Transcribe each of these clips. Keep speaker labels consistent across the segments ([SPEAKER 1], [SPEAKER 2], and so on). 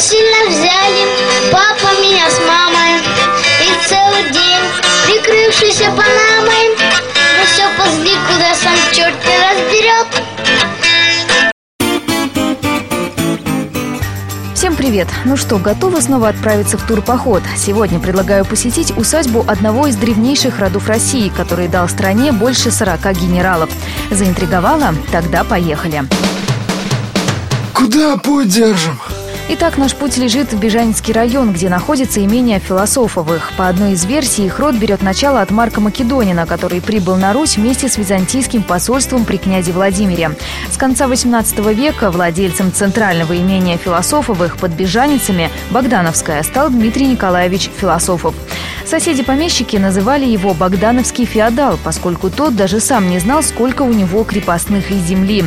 [SPEAKER 1] насильно взяли Папа меня с мамой И целый день, прикрывшийся панамой Мы все ползли, куда сам черт не разберет
[SPEAKER 2] Всем привет! Ну что, готовы снова отправиться в турпоход? Сегодня предлагаю посетить усадьбу одного из древнейших родов России, который дал стране больше 40 генералов. Заинтриговала? Тогда поехали!
[SPEAKER 3] Куда путь держим?
[SPEAKER 2] Итак, наш путь лежит в Бежанинский район, где находится имение Философовых. По одной из версий, их род берет начало от Марка Македонина, который прибыл на Русь вместе с византийским посольством при князе Владимире. С конца XVIII века владельцем центрального имения Философовых под Бежаницами Богдановская стал Дмитрий Николаевич Философов. Соседи-помещики называли его Богдановский феодал, поскольку тот даже сам не знал, сколько у него крепостных и земли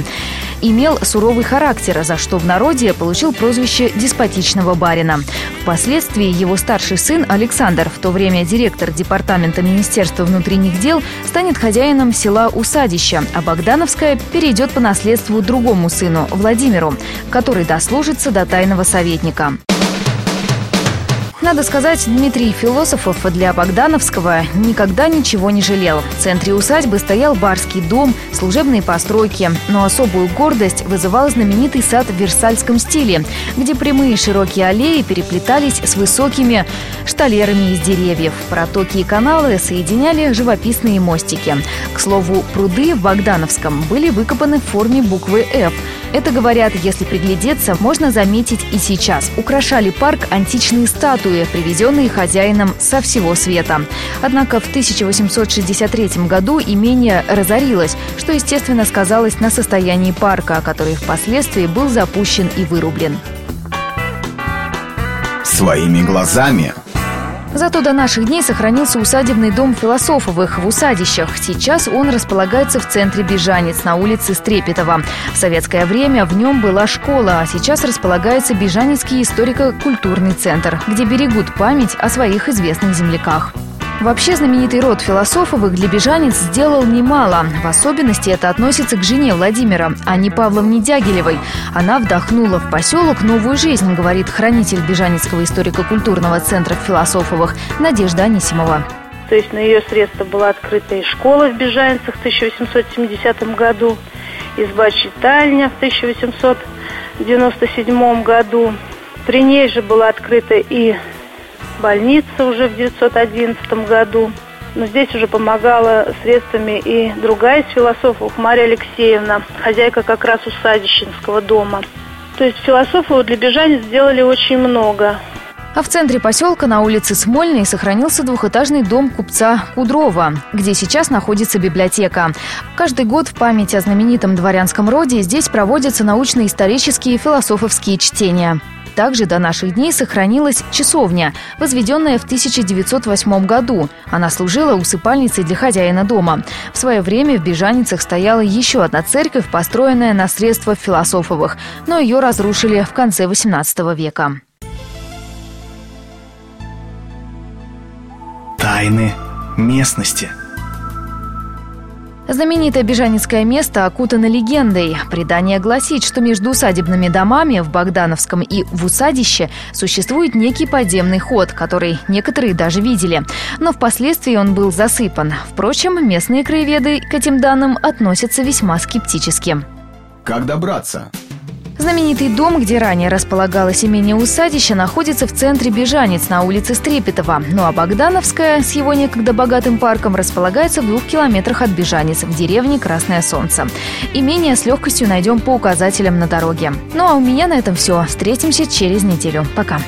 [SPEAKER 2] имел суровый характер, за что в народе получил прозвище деспотичного барина. Впоследствии его старший сын Александр, в то время директор департамента Министерства внутренних дел, станет хозяином села Усадища, а Богдановская перейдет по наследству другому сыну, Владимиру, который дослужится до тайного советника. Надо сказать, Дмитрий Философов для Богдановского никогда ничего не жалел. В центре усадьбы стоял барский дом, служебные постройки, но особую гордость вызывал знаменитый сад в версальском стиле, где прямые широкие аллеи переплетались с высокими шталерами из деревьев. Протоки и каналы соединяли живописные мостики. К слову, пруды в Богдановском были выкопаны в форме буквы «Ф», это, говорят, если приглядеться, можно заметить и сейчас. Украшали парк античные статуи, привезенные хозяином со всего света. Однако в 1863 году имение разорилось, что, естественно, сказалось на состоянии парка, который впоследствии был запущен и вырублен.
[SPEAKER 3] Своими глазами
[SPEAKER 2] Зато до наших дней сохранился усадебный дом Философовых в Усадищах. Сейчас он располагается в центре Бежанец на улице Стрепетова. В советское время в нем была школа, а сейчас располагается Бежанецкий историко-культурный центр, где берегут память о своих известных земляках. Вообще знаменитый род Философовых для бежанец сделал немало. В особенности это относится к жене Владимира, Анне Павловне Дягилевой. Она вдохнула в поселок новую жизнь, говорит хранитель Бежанецкого историко-культурного центра Философовых Надежда Анисимова.
[SPEAKER 4] То есть на ее средства была открыта и школа в Бежанцах в 1870 году, изба-читальня в 1897 году. При ней же была открыта и больница уже в 1911 году. Но здесь уже помогала средствами и другая из философов, Мария Алексеевна, хозяйка как раз усадищенского дома. То есть философов для бежанец сделали очень много.
[SPEAKER 2] А в центре поселка на улице Смольной сохранился двухэтажный дом купца Кудрова, где сейчас находится библиотека. Каждый год в память о знаменитом дворянском роде здесь проводятся научно-исторические и философовские чтения. Также до наших дней сохранилась часовня, возведенная в 1908 году. Она служила усыпальницей для хозяина дома. В свое время в Бежаницах стояла еще одна церковь, построенная на средства философовых, но ее разрушили в конце XVIII века.
[SPEAKER 3] Тайны местности –
[SPEAKER 2] Знаменитое Бежанецкое место окутано легендой. Предание гласит, что между усадебными домами в Богдановском и в Усадище существует некий подземный ход, который некоторые даже видели. Но впоследствии он был засыпан. Впрочем, местные краеведы к этим данным относятся весьма скептически.
[SPEAKER 3] Как добраться?
[SPEAKER 2] Знаменитый дом, где ранее располагалось имение усадища, находится в центре Бежанец на улице Стрепетова. Ну а Богдановская с его некогда богатым парком располагается в двух километрах от Бежанец, в деревне Красное Солнце. Имение с легкостью найдем по указателям на дороге. Ну а у меня на этом все. Встретимся через неделю. Пока.